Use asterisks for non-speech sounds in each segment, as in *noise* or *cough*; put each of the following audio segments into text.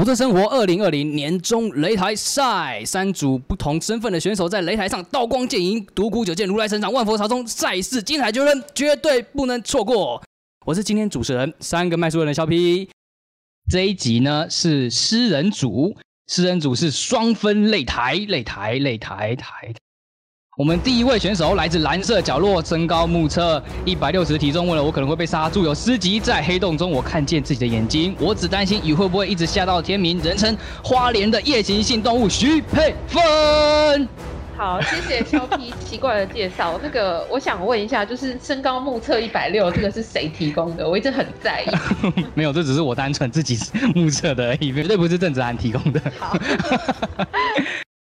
独特生活二零二零年终擂台赛，三组不同身份的选手在擂台上刀光剑影，独孤九剑如来神掌，万佛朝宗，赛事精彩绝伦，绝对不能错过。我是今天主持人三个卖书人的肖皮。这一集呢是诗人组，诗人组是双分擂台，擂台擂台台。我们第一位选手来自蓝色角落，身高目测一百六十，体重问了我可能会被杀。住有诗集在黑洞中，我看见自己的眼睛。我只担心雨会不会一直下到天明。人称花莲的夜行性动物徐佩芬。好，谢谢肖皮奇怪的介绍。那个，我想问一下，就是身高目测一百六，这个是谁提供的？我一直很在意。*laughs* 没有，这只是我单纯自己目测的而已，绝对不是郑子涵提供的。好。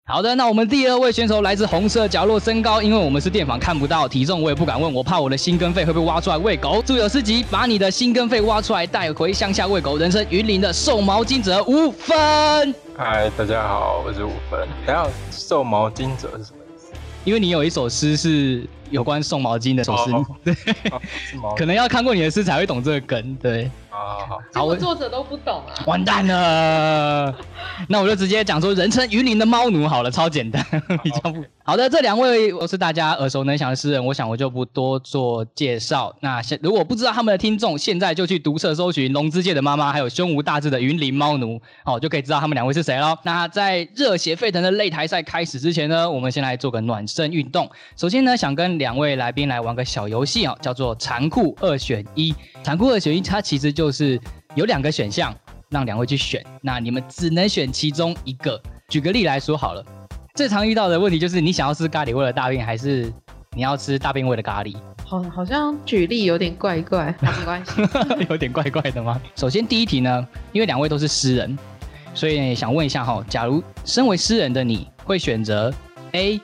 好的，那我们第二位选手来自红色角落，身高因为我们是电访看不到，体重我也不敢问，我怕我的心跟肺会被挖出来喂狗。祝有四级，把你的心跟肺挖出来带回乡下喂狗。人生云林的瘦毛巾者五分。嗨，大家好，我是五分。等下，瘦毛巾者是什么意思？因为你有一首诗是有关送毛巾的首诗，*laughs* 对，可能要看过你的诗才会懂这个梗，对。好好，我作者都不懂啊，完蛋了。*laughs* 那我就直接讲说，人称鱼鳞的猫奴好了，超简单，比较不。好的，这两位我是大家耳熟能详的诗人，我想我就不多做介绍。那现如果不知道他们的听众，现在就去读册搜寻《龙之界的妈妈》，还有胸无大志的云林猫奴，好，就可以知道他们两位是谁了。那在热血沸腾的擂台赛开始之前呢，我们先来做个暖身运动。首先呢，想跟两位来宾来玩个小游戏哦，叫做残酷二选一。残酷二选一，它其实就是有两个选项，让两位去选，那你们只能选其中一个。举个例来说好了。最常遇到的问题就是，你想要吃咖喱味的大便，还是你要吃大便味的咖喱？好，好像举例有点怪怪，没关系，*laughs* 有点怪怪的吗？首先第一题呢，因为两位都是诗人，所以想问一下哈，假如身为诗人的你会选择 A，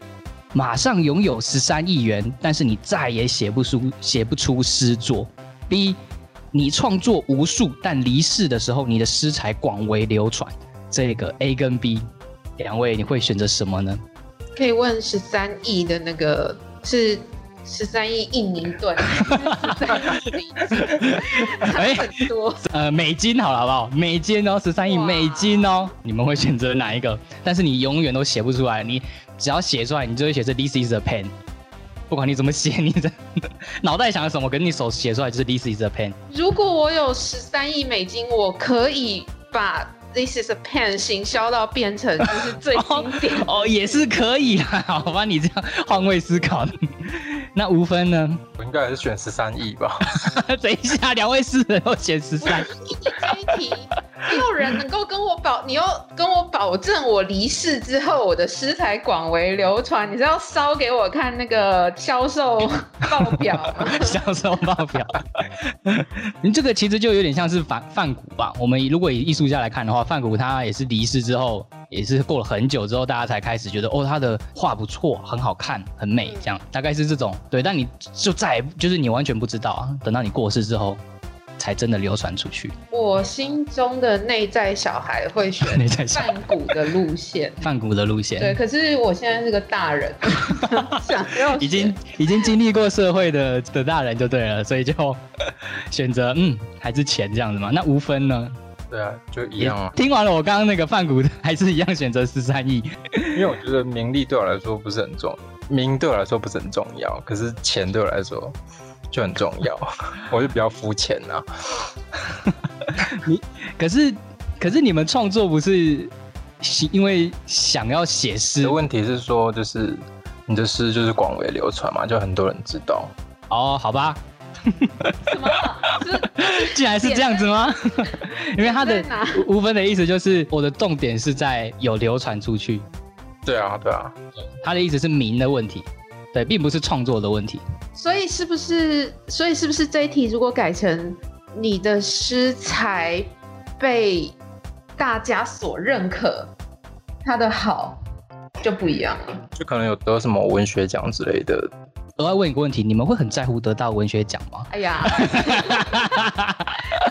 马上拥有十三亿元，但是你再也写不出写不出诗作；B，你创作无数，但离世的时候你的诗才广为流传。这个 A 跟 B。两位，你会选择什么呢？可以问十三亿的那个是十三亿印尼盾，哎，很多呃美金好了好不好？美金哦，十三亿美金哦，你们会选择哪一个？但是你永远都写不出来，你只要写出来，你就会写是 This is a pen，不管你怎么写，你的 *laughs* 脑袋想什么，可是你手写出来就是 This is a pen。如果我有十三亿美金，我可以把。This is a pen，行销到变成就是最经典 *laughs* 哦，也是可以啦。好吧，你这样换位思考，*laughs* 那无分呢？我应该还是选十三亿吧。等一下，两位诗人都选十三。这没有人能够跟我保，你要跟我保证我离世之后，我的诗才广为流传。你是要烧给我看那个销售报表？*laughs* 销售报表。你 *laughs* 这个其实就有点像是反范古吧？我们如果以艺术家来看的话。范古他也是离世之后，也是过了很久之后，大家才开始觉得哦，他的画不错，很好看，很美，这样大概是这种对。但你就再就是你完全不知道啊，等到你过世之后，才真的流传出去。我心中的内在小孩会选 *laughs* 范古的路线，*laughs* 范古的路线。对，可是我现在是个大人，*laughs* 想要已经已经经历过社会的的大人就对了，所以就选择嗯，还是钱这样子嘛。那无分呢？对啊，就一样啊。听完了我刚刚那个范谷的，还是一样选择十三亿，因为我觉得名利对我来说不是很重，名对我来说不是很重要，可是钱对我来说就很重要，*laughs* 我就比较肤浅呐。*laughs* 你可是可是你们创作不是因为想要写诗？的问题是说，就是你的诗就是广为流传嘛，就很多人知道。哦，好吧。什么？*laughs* 竟然是这样子吗？因为他的无分的意思就是我的重点是在有流传出去。对啊，对啊。他的意思是名的问题，对，并不是创作的问题。所以是不是？所以是不是这一题如果改成你的诗才被大家所认可，他的好就不一样了？就可能有得什么文学奖之类的。额外问一个问题，你们会很在乎得到文学奖吗？哎呀，*laughs*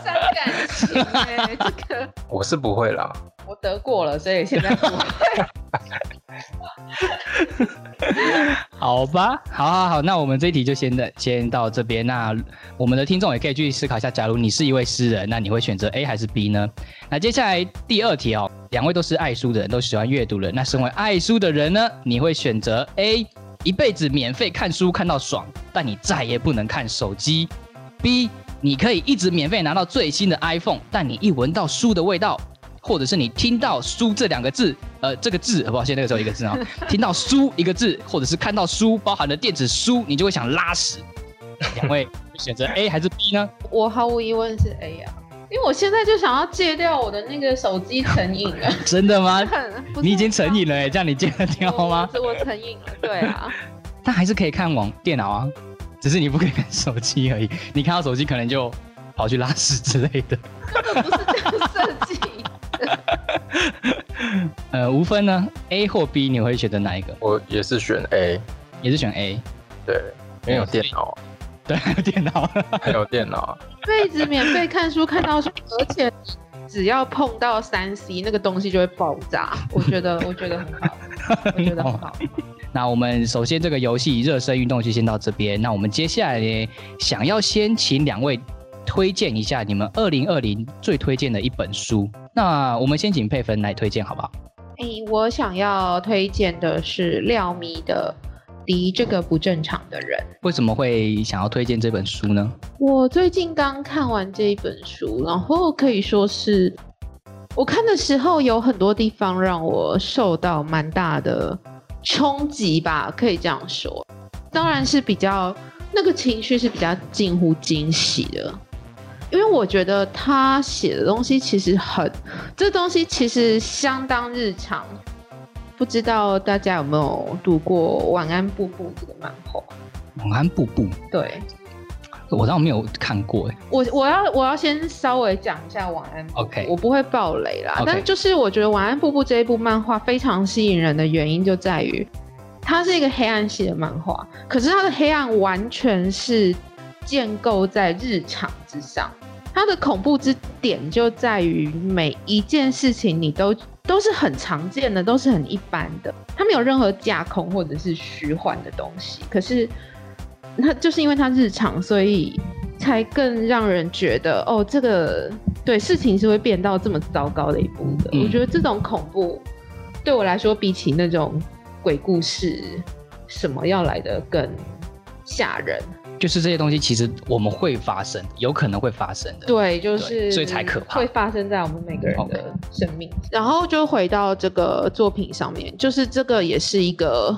伤感情哎，这个我是不会啦。我得过了，所以现在不。*laughs* 好吧，好好好，那我们这一题就先的先到这边。那我们的听众也可以去思考一下，假如你是一位诗人，那你会选择 A 还是 B 呢？那接下来第二题哦，两位都是爱书的人，都喜欢阅读的人。那身为爱书的人呢，你会选择 A，一辈子免费看书看到爽，但你再也不能看手机；B，你可以一直免费拿到最新的 iPhone，但你一闻到书的味道。或者是你听到“书”这两个字，呃，这个字，不好意思，那个时候一个字啊，*laughs* 听到“书”一个字，或者是看到书包含的电子书，你就会想拉屎。两位 *laughs* 选择 A 还是 B 呢？我毫无疑问是 A 啊，因为我现在就想要戒掉我的那个手机成瘾了。*laughs* 真的吗？你已经成瘾了哎，这样你戒得掉吗？我我成瘾了，对啊。但还是可以看网电脑啊，只是你不可以看手机而已。你看到手机可能就跑去拉屎之类的。根本不是这样设计。*laughs* 呃，无分呢，A 或 B，你会选择哪一个？我也是选 A，也是选 A。对，因为有电脑。对，还有电脑，*laughs* 还有电脑。一直免费看书看到书，而且只要碰到三 C 那个东西就会爆炸。我觉得，我觉得很好，我觉得很好。*laughs* 那我们首先这个游戏热身运动就先到这边。那我们接下来呢，想要先请两位。推荐一下你们二零二零最推荐的一本书。那我们先请佩芬来推荐好不好？哎，我想要推荐的是廖咪的《离这个不正常的人》。为什么会想要推荐这本书呢？我最近刚看完这一本书，然后可以说是我看的时候有很多地方让我受到蛮大的冲击吧，可以这样说。当然是比较那个情绪是比较近乎惊喜的。因为我觉得他写的东西其实很，这东西其实相当日常。不知道大家有没有读过《晚安布布》这个漫画？晚安布布，对，我倒没有看过哎。我我要我要先稍微讲一下《晚安》，OK，我不会爆雷啦。但就是我觉得《晚安布布》这一部漫画非常吸引人的原因就在于，它是一个黑暗系的漫画，可是它的黑暗完全是建构在日常之上。它的恐怖之点就在于每一件事情你都都是很常见的，都是很一般的，它没有任何架空或者是虚幻的东西。可是，它就是因为它日常，所以才更让人觉得哦，这个对事情是会变到这么糟糕的一步的。我觉得这种恐怖对我来说，比起那种鬼故事什么要来的更吓人。就是这些东西，其实我们会发生，有可能会发生的。对，就是所以才可怕，会发生在我们每个人的生命。然后就回到这个作品上面，就是这个也是一个，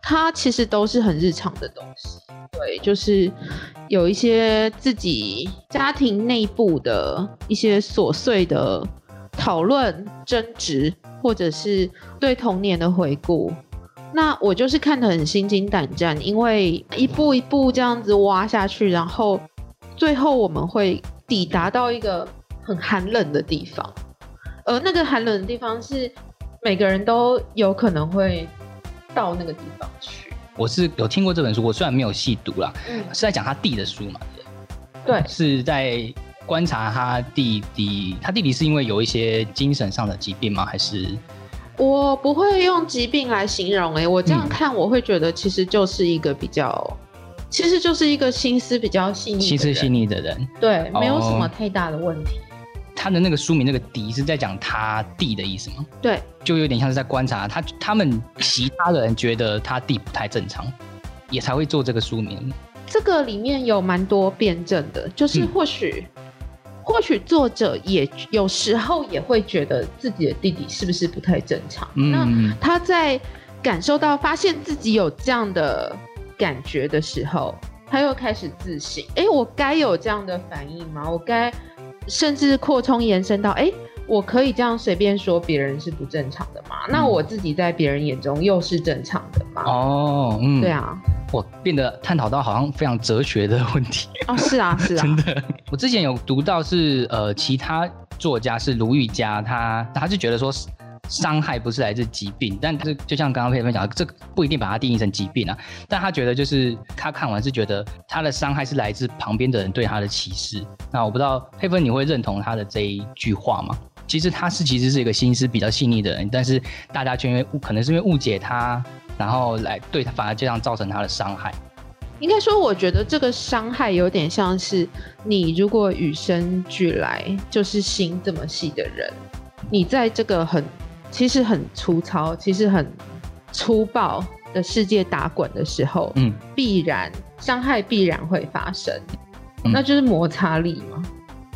它其实都是很日常的东西。对，就是有一些自己家庭内部的一些琐碎的讨论、争执，或者是对童年的回顾。那我就是看得很心惊胆战，因为一步一步这样子挖下去，然后最后我们会抵达到一个很寒冷的地方，而那个寒冷的地方是每个人都有可能会到那个地方去。我是有听过这本书，我虽然没有细读啦，是在讲他弟的书嘛？对，是在观察他弟弟，他弟弟是因为有一些精神上的疾病吗？还是？我不会用疾病来形容，哎，我这样看，我会觉得其实就是一个比较，其实就是一个心思比较细腻、心思细腻的人，对，没有什么太大的问题。他的那个书名那个“敌”是在讲他弟的意思吗？对，就有点像是在观察他，他们其他的人觉得他弟不太正常，也才会做这个书名。这个里面有蛮多辩证的，就是或许。或许作者也有时候也会觉得自己的弟弟是不是不太正常？那他在感受到发现自己有这样的感觉的时候，他又开始自省：哎，我该有这样的反应吗？我该甚至扩充延伸到：哎，我可以这样随便说别人是不正常的吗？那我自己在别人眼中又是正常的吗？哦，嗯，对啊。我变得探讨到好像非常哲学的问题哦，是啊，*laughs* 是啊，真的。我之前有读到是呃，其他作家是卢玉佳，他他是觉得说伤害不是来自疾病，但是就像刚刚佩芬讲，这不一定把它定义成疾病啊。但他觉得就是他看完是觉得他的伤害是来自旁边的人对他的歧视。那我不知道佩芬你会认同他的这一句话吗？其实他是其实是一个心思比较细腻的人，但是大家却因为误可能是因为误解他，然后来对他反而这样造成他的伤害。应该说，我觉得这个伤害有点像是你如果与生俱来就是心这么细的人，你在这个很其实很粗糙、其实很粗暴的世界打滚的时候，嗯，必然伤害必然会发生，嗯那就是摩擦力嘛。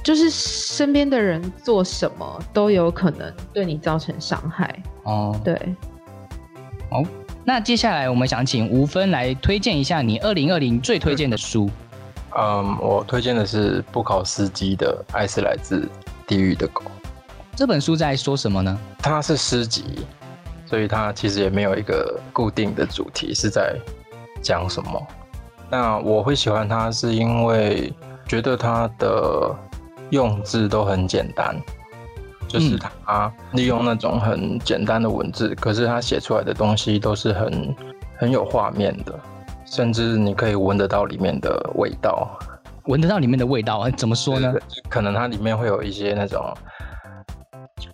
就是身边的人做什么都有可能对你造成伤害，哦，对。好那接下来我们想请吴芬来推荐一下你二零二零最推荐的书。嗯，我推荐的是布考斯基的《爱是来自地狱的狗》，这本书在说什么呢？它是诗集，所以它其实也没有一个固定的主题是在讲什么。那我会喜欢它，是因为觉得它的用字都很简单，就是他利用那种很简单的文字，可是他写出来的东西都是很很有画面的，甚至你可以闻得到里面的味道。闻得到里面的味道啊？怎么说呢？可能它里面会有一些那种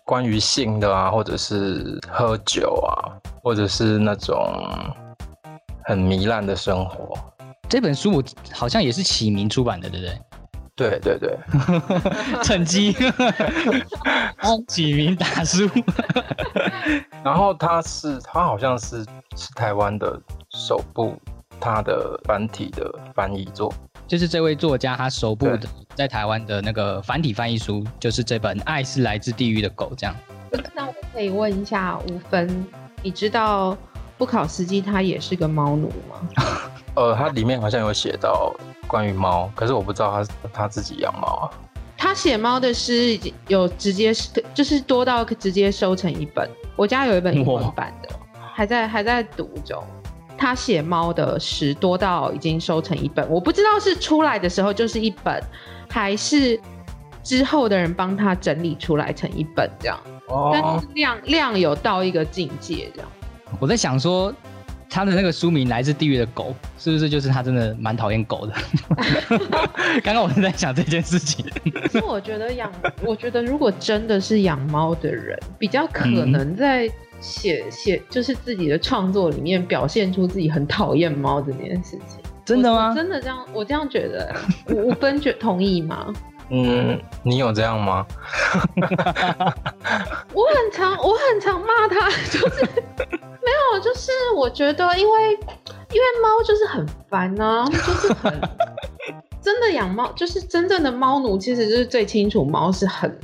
关于性的啊，或者是喝酒啊，或者是那种很糜烂的生活。这本书我好像也是启明出版的，对不对？对对对，*laughs* 趁机 *laughs* 启明打书。*laughs* 然后他是他好像是是台湾的首部他的繁体的翻译作。就是这位作家他首部的对在台湾的那个繁体翻译书，就是这本《爱是来自地狱的狗》这样。那我可以问一下吴芬，你知道布考斯基他也是个猫奴吗？呃，他里面好像有写到关于猫，可是我不知道他他自己养猫啊。他写猫的诗已经有直接就是多到直接收成一本，我家有一本英文版的，还在还在读中。他写猫的诗多到已经收成一本，我不知道是出来的时候就是一本，还是之后的人帮他整理出来成一本这样，但哦是量量有到一个境界这样。我在想说，他的那个书名《来自地狱的狗》，是不是就是他真的蛮讨厌狗的？*laughs* 刚刚我是在想这件事情。可是我觉得养，我觉得如果真的是养猫的人，比较可能在写写就是自己的创作里面表现出自己很讨厌猫这件事情。真的吗真的这样，我这样觉得。我我分觉同意吗？嗯，你有这样吗？*laughs* 我很常我很常骂他，*laughs* 就是没有，就是我觉得因为因为猫就是很烦啊，就是很 *laughs* 真的养猫，就是真正的猫奴，其实就是最清楚猫是很。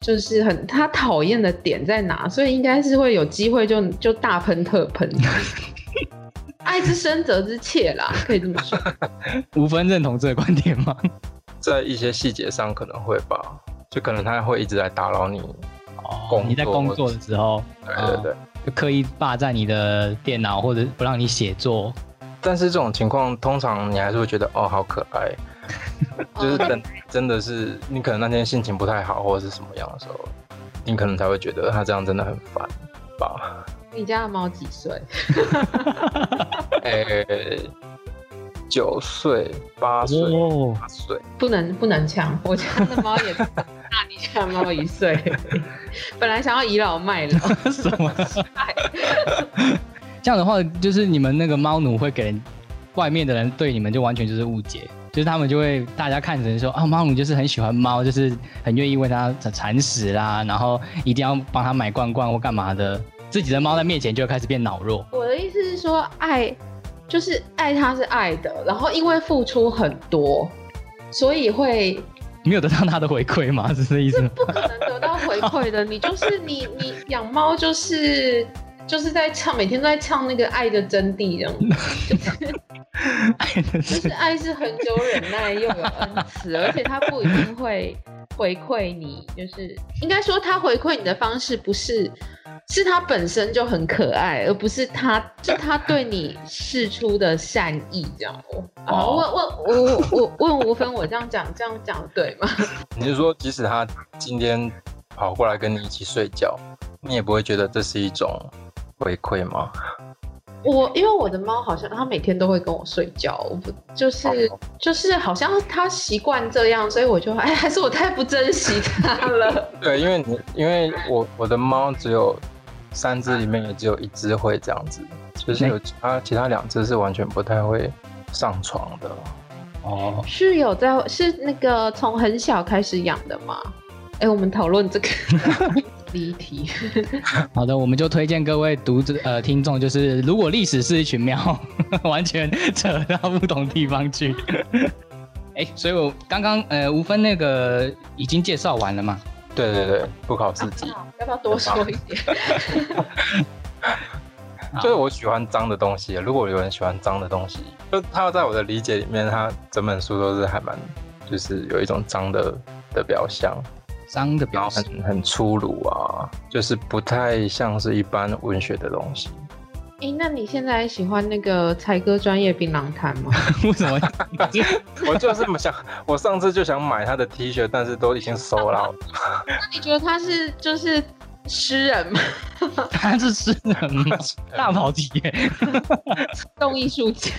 就是很他讨厌的点在哪，所以应该是会有机会就就大喷特喷。爱之深责之切啦，可以这么说。无分认同这个观点吗？在一些细节上可能会吧，就可能他会一直在打扰你。哦你在工作的时候，对对对。就刻意霸占你的电脑，或者不让你写作。但是这种情况，通常你还是会觉得哦，好可爱。*laughs* 就是哦真真的是你可能那天心情不太好，或者是什么样的时候，你可能才会觉得他这样真的很烦吧。你家的猫几岁？诶、*laughs* *laughs* 九岁、八岁、哦，八岁，不能不能抢，我家的猫也大 *laughs* 你家的猫一岁，*laughs* 本来想要倚老卖老，*laughs* 什么？这样的话，就是你们那个猫奴会给人外面的人对你们就完全就是误解，就是他们就会大家看成说啊，猫奴就是很喜欢猫，就是很愿意为它铲屎啦，然后一定要帮它买罐罐或干嘛的，自己的猫在面前就会开始变脑弱。我的意思是说，爱就是爱他是爱的，然后因为付出很多，所以会没有得到他的回馈吗？是这意思吗？不可能得到回馈的。你就是你你养猫就是就是在唱，每天都在唱那个爱的真谛，这样。*laughs* 就是爱是很久忍耐又有恩慈，而且它不一定会回馈你，就是应该说它回馈你的方式不是是它本身就很可爱，而不是它就它对你示出的善意这样。啊，哦问问我我问吴芬，我这样讲这样讲对吗？你是说即使他今天跑过来跟你一起睡觉，你也不会觉得这是一种回馈吗？我因为我的猫好像它每天都会跟我睡觉，我不就是哦就是好像它习惯这样，所以我就哎，还是我太不珍惜它了。对，因为你因为我我的猫只有三只里面也只有一只会这样子，就是有其他其他两只是完全不太会上床的。哦，是有在是那个从很小开始养的吗？哎，我们讨论这个 *laughs* 离题。*laughs* 好的，我们就推荐各位读者呃听众，就是如果历史是一群喵，*laughs* 完全扯到不同地方去。哎，所以我刚刚呃吴分那个已经介绍完了嘛？对对对，不考四级，要不要多说一点？*laughs* 就是我喜欢脏的东西。如果有人喜欢脏的东西，就他在我的理解里面，他整本书都是还蛮就是有一种脏的的表象。脏的表象，很很粗鲁啊，就是不太像是一般文学的东西。哎，那你现在喜欢那个才哥专业槟榔摊吗？*laughs* 为什么？*laughs* 我就是想，我上次就想买他的 T 恤，但是都已经收了。那你觉得他是就是诗人吗？*laughs* 他是诗人吗？大跑题耶！动艺术家，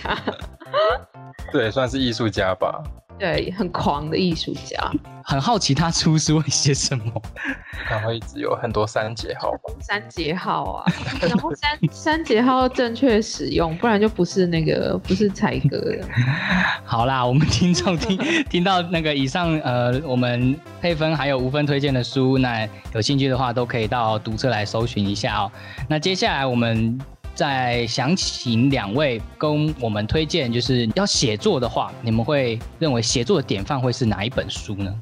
对，算是艺术家吧。对，很狂的艺术家。很好奇他出书会写什么。*laughs* 他会一直有很多三节号吧。三节号啊，然后三三 *laughs* 节号正确使用，不然就不是那个不是才哥的。*laughs* 好啦，我们听众听听到那个以上呃，我们配分还有无分推荐的书，那有兴趣的话都可以到读者来搜寻一下哦。那接下来我们再想请两位跟我们推荐，就是要写作的话，你们会认为写作的典范会是哪一本书呢？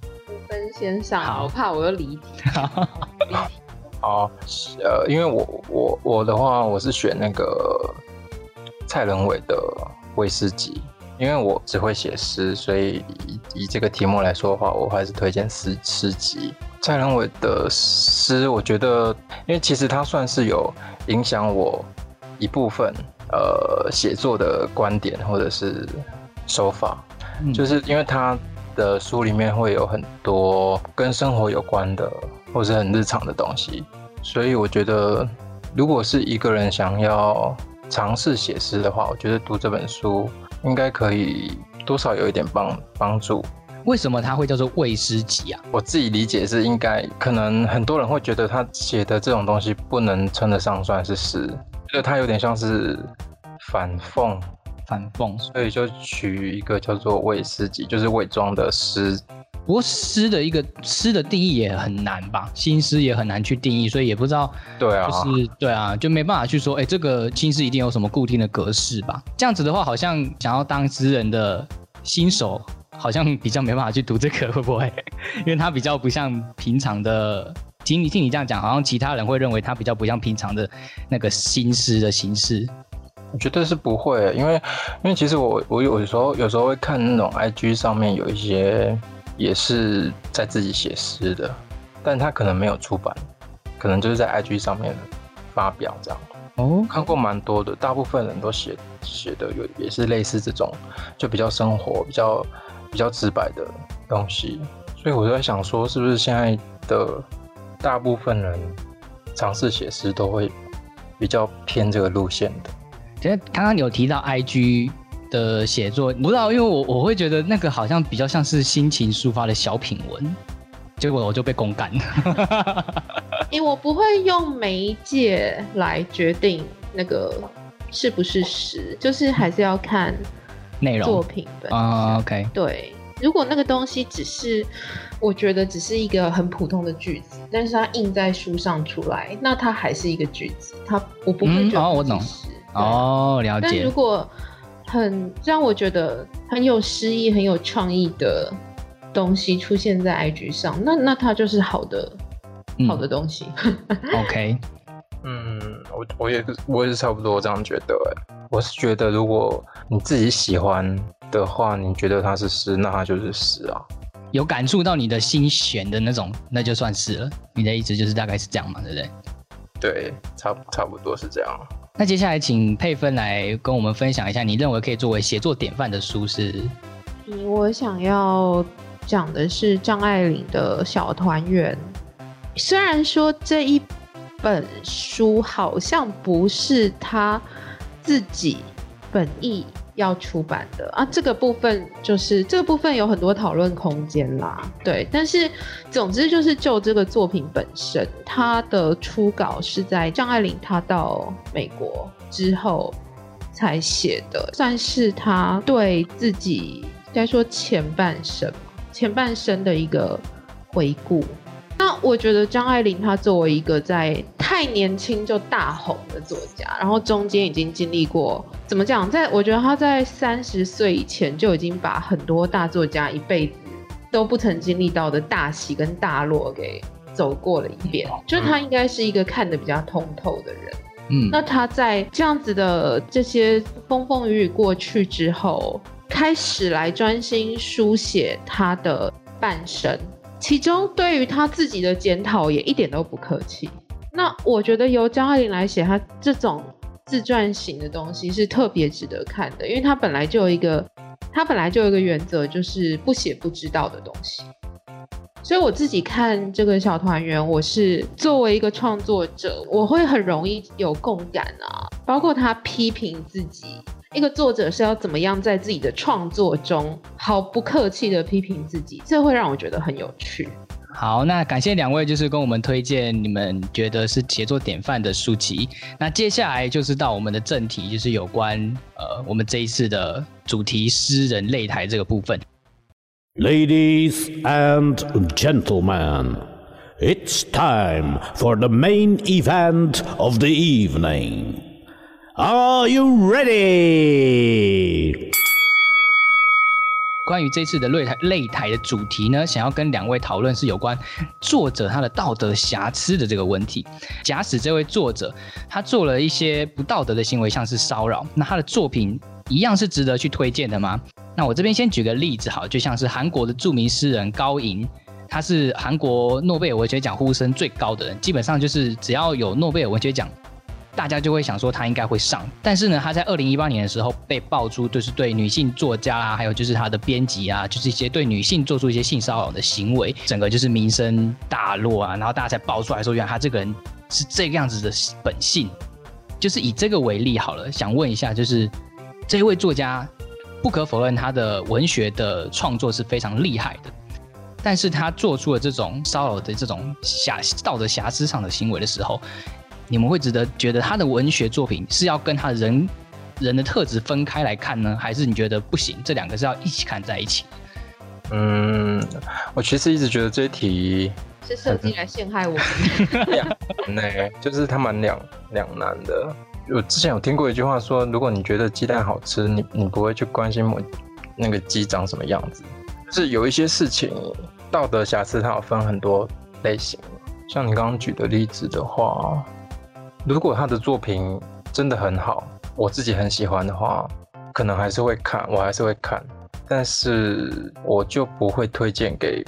分先上，好我怕我又离题。*laughs* 好，呃，因为我我我的话，我是选那个蔡仁伟的威士集，因为我只会写诗，所以以以这个题目来说的话，我还是推荐诗诗集。蔡仁伟的诗，我觉得，因为其实他算是有影响我一部分呃写作的观点或者是手法，嗯就是因为他的书里面会有很多跟生活有关的，或是很日常的东西，所以我觉得，如果是一个人想要尝试写诗的话，我觉得读这本书应该可以多少有一点帮帮助。为什么它会叫做魏诗集啊？我自己理解是应该，可能很多人会觉得他写的这种东西不能称得上算是诗，觉得它有点像是反讽，反讽。所以就取一个叫做伪诗集，就是伪装的诗不过诗的一个诗的定义也很难吧，新诗也很难去定义，所以也不知道对啊，就是对啊，就没办法去说，哎，这个新诗一定有什么固定的格式吧？这样子的话，好像想要当诗人的新手，好像比较没办法去读这个，会不会？*laughs* 因为它比较不像平常的。听你听你这样讲，好像其他人会认为他比较不像平常的那个新诗的形式。我觉得是不会，因为因为其实我我有时候有时候会看那种 IG 上面有一些也是在自己写诗的，但他可能没有出版，可能就是在 IG 上面发表这样。哦，看过蛮多的，大部分人都写写的有也是类似这种，就比较生活、比较比较直白的东西。所以我就在想说，是不是现在的大部分人尝试写诗都会比较偏这个路线的？其实刚刚有提到 IG 的写作，不知道，因为我我会觉得那个好像比较像是心情抒发的小品文，结果我就被公干了。*laughs* 因为我不会用媒介来决定那个是不是诗，就是还是要看内容作品本身。啊、o k 对，如果那个东西只是，我觉得只是一个很普通的句子，但是它印在书上出来，那它还是一个句子，它我不会嗯觉得哦我懂。哦，了解。但如。果很让我觉得很有诗意、很有创意的东西出现在 IG 上，那那它就是好的、嗯。好的东西。*laughs* OK，嗯，我我也我也是差不多这样觉得哎，我是觉得如果你自己喜欢的话，你觉得它是诗，那它就是诗啊。有感触到你的心弦的那种，那就算是了。你的意思就是大概是这样嘛，对不对？对，差差不多是这样。那接下来请佩芬来跟我们分享一下，你认为可以作为写作典范的书是？嗯我想要讲的是张爱玲的《小团圆》。虽然说这一本书好像不是她自己本意要出版的啊，这个部分就是这个部分有很多讨论空间啦。对，但是总之就是就这个作品本身，它的初稿是在张爱玲她到美国之后才写的，算是他对自己该说前半生前半生的一个回顾。那我觉得张爱玲她作为一个在太年轻就大红的作家，然后中间已经经历过怎么讲，在我觉得她在三十岁以前就已经把很多大作家一辈子都不曾经历到的大喜跟大落给走过了一遍，就她应该是一个看得比较通透的人。嗯，那她在这样子的这些风风雨雨过去之后，开始来专心书写她的半生。其中对于他自己的检讨也一点都不客气。那我觉得由张爱玲来写他这种自传型的东西是特别值得看的，因为他本来就有一个，他本来就有一个原则，就是不写不知道的东西。所以我自己看这个小团圆，我是作为一个创作者，我会很容易有共感啊，包括他批评自己。一个作者是要怎么样在自己的创作中毫不客气的批评自己，这会让我觉得很有趣。好，那感谢两位，就是跟我们推荐你们觉得是写作典范的书籍。那接下来就是到我们的正题，就是有关呃我们这一次的主题——诗人擂台这个部分。Ladies and gentlemen, it's time for the main event of the evening. Are you ready？关于这次的擂台擂台的主题呢，想要跟两位讨论是有关作者他的道德瑕疵的这个问题。假使这位作者他做了一些不道德的行为，像是骚扰，那他的作品一样是值得去推荐的吗？那我这边先举个例子，好，就像是韩国的著名诗人高银，他是韩国诺贝尔文学奖呼声最高的人，基本上就是只要有诺贝尔文学奖。大家就会想说他应该会上，但是呢，他在二零一八年的时候被爆出，就是对女性作家啊，还有就是他的编辑啊，就是一些对女性做出一些性骚扰的行为，整个就是名声大落啊，然后大家才爆出来说，原来他这个人是这个样子的本性。就是以这个为例好了，想问一下，就是这位作家，不可否认他的文学的创作是非常厉害的，但是他做出了这种骚扰的这种瑕道德瑕疵上的行为的时候。你们会值得觉得他的文学作品是要跟他人人的特质分开来看呢，还是你觉得不行？这两个是要一起看在一起？嗯，我其实一直觉得这一题是设计来陷害我。*laughs* 那，就是他蛮两两难的。我之前有听过一句话说，如果你觉得鸡蛋好吃，你你不会去关心我那个鸡长什么样子。是有一些事情道德瑕疵，它有分很多类型。像你刚刚举的例子的话。如果他的作品真的很好，我自己很喜欢的话，可能还是会看，我还是会看，但是我就不会推荐给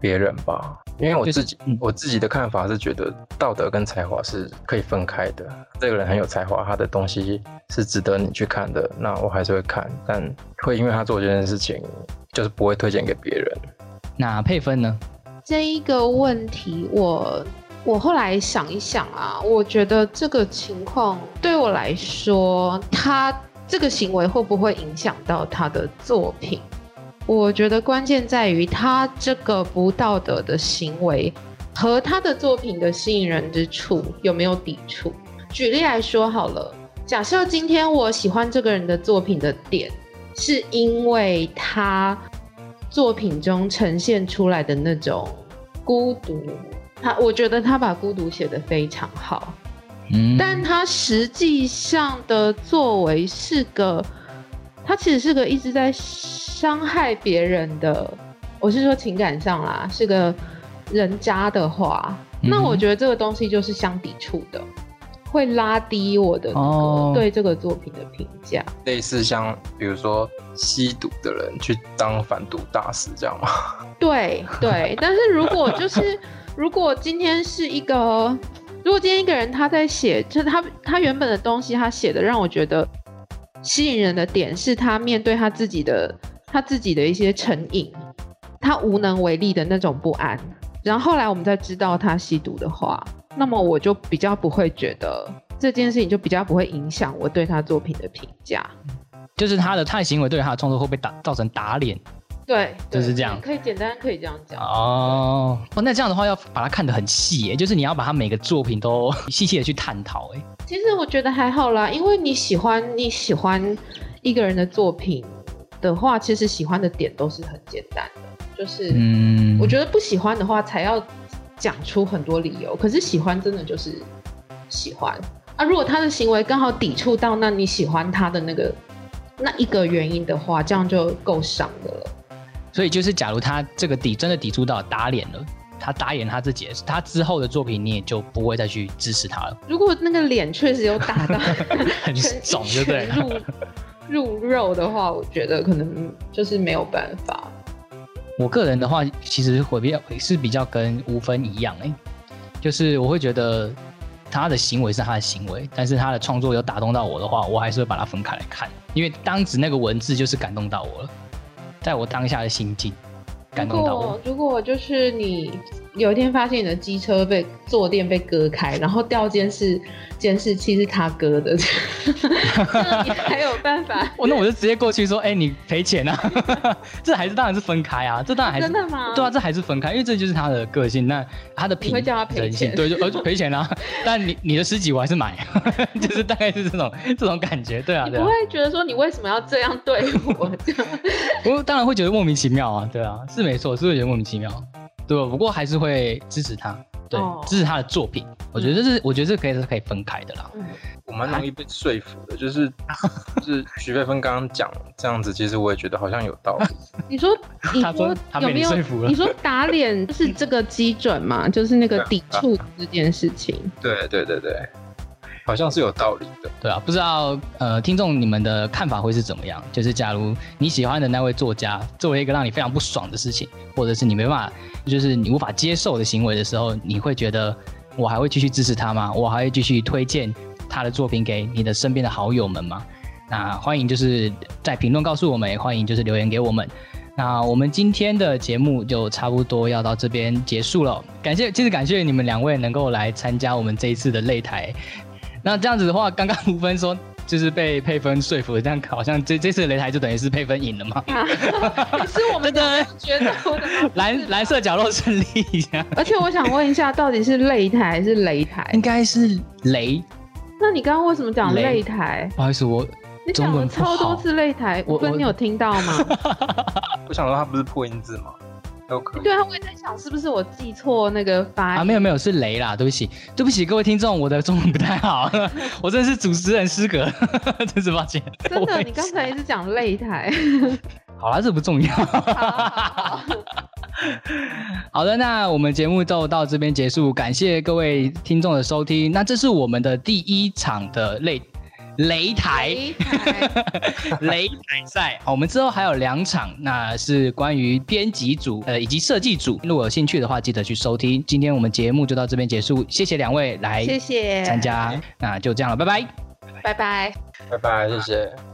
别人吧，因为我自己我自己的看法是觉得道德跟才华是可以分开的。这个人很有才华，他的东西是值得你去看的，那我还是会看，但会因为他做这件事情，就是不会推荐给别人。那配分呢？这一个问题我。我后来想一想啊，我觉得这个情况对我来说，他这个行为会不会影响到他的作品？我觉得关键在于他这个不道德的行为和他的作品的吸引人之处有没有抵触。举例来说好了，假设今天我喜欢这个人的作品的点，是因为他作品中呈现出来的那种孤独。他我觉得他把孤独写得非常好，嗯，但他实际上的作为是个，他其实是个一直在伤害别人的，我是说情感上啦，是个人渣的话，那我觉得这个东西就是相抵触的，会拉低我的对这个作品的评价。类似像比如说吸毒的人去当反毒大使这样吗？*laughs* 对对，但是如果就是。*laughs* 如果今天是一个，如果今天一个人他在写，就是他他原本的东西，他写的让我觉得吸引人的点是他面对他自己的他自己的一些成瘾，他无能为力的那种不安。然后后来我们再知道他吸毒的话，那么我就比较不会觉得这件事情就比较不会影响我对他作品的评价。就是他的太行为对他的创作会被打造成打脸？对，就是这样可以简单可以这样讲。哦，哦，那这样的话要把它看得很细耶，就是你要把它每个作品都 *laughs* 细细的去探讨哎。其实我觉得还好啦，因为你喜欢你喜欢一个人的作品的话，其实喜欢的点都是很简单的，就是嗯，我觉得不喜欢的话才要讲出很多理由，可是喜欢真的就是喜欢啊。如果他的行为刚好抵触到那你喜欢他的那个那一个原因的话，这样就够伤的了。所以就是假如他这个底真的抵触到打脸了，他打脸他自己，他之后的作品你也就不会再去支持他了，如果那个脸确实有打到 *laughs* *laughs* 很肿，对不对入入肉的话，我觉得可能就是没有办法。我个人的话，其实会比较是比较跟吴分一样哎、就是我会觉得他的行为是他的行为，但是他的创作有打动到我的话，我还是会把它分开来看，因为当时那个文字就是感动到我了，在我当下的心境感动到我。如果就是你有一天发现你的机车被坐垫被割开，然后掉监视监视器是他割的，*laughs* 那你还有办法？*laughs* 我那我就直接过去说，哎、你赔钱啊！*laughs* 这还是当然是分开啊，这当然还是真的吗？对啊，这还是分开，因为这就是他的个性，那他的品你会叫他赔钱对，就呃就赔钱啊。但你你的十几我还是买，就是大概是这种这种感觉，对啊，你不会。觉得说你为什么要这样对我？我当然会觉得莫名其妙啊，对啊，是没错，是会觉得莫名其妙，对？不过还是会支持他，对，哦支持他的作品。我觉得这是，我觉得这可以是可以分开的啦。我蛮容易被说服的，就是 *laughs* 就是徐飞芬刚刚讲这样子，其实我也觉得好像有道理。*laughs* 你说你 *laughs* 他说说他被有没有你说服？了你说打脸是这个基准嘛？就是那个抵触这件事情。对对对对，好像是有道理的。对啊，不知道呃，听众你们的看法会是怎么样？就是假如你喜欢的那位作家做了一个让你非常不爽的事情，或者是你没办法，就是你无法接受的行为的时候，你会觉得我还会继续支持他吗？我还会继续推荐他的作品给你的身边的好友们吗？那欢迎就是在评论告诉我们，也欢迎就是留言给我们。那我们今天的节目就差不多要到这边结束了，感谢，其实感谢你们两位能够来参加我们这一次的擂台。那这样子的话，刚刚吴分说就是被佩芬说服了，这样好像这这次的擂台就等于是佩芬赢了嘛？*laughs* 可是我们的觉得我的蓝蓝色角落胜利一下，而且我想问一下，到底是擂台还是擂台应？该是雷。那你刚刚为什么讲擂擂台？不好意思，我你讲了中文超多次擂台，我我我跟你有听到吗？*laughs* 我想说他不是破音字吗？都可以。对啊，我也在想是不是我记错那个发音啊没有没有是雷啦，对不起对不起各位听众，我的中文不太好，*laughs* 我真的是主持人失格，*laughs* 真是抱歉。真的，你刚才一直讲擂台。*laughs* 好啦，这不重要。好好好好的，那我们节目就到这边结束，感谢各位听众的收听。那这是我们的第一场的擂擂台擂台，赛，好，我们之后还有两场，那是关于编辑组呃以及设计组，如果有兴趣的话，记得去收听。今天我们节目就到这边结束，谢谢两位来谢谢，参加，那就这样了，拜拜。拜拜。拜拜，谢谢。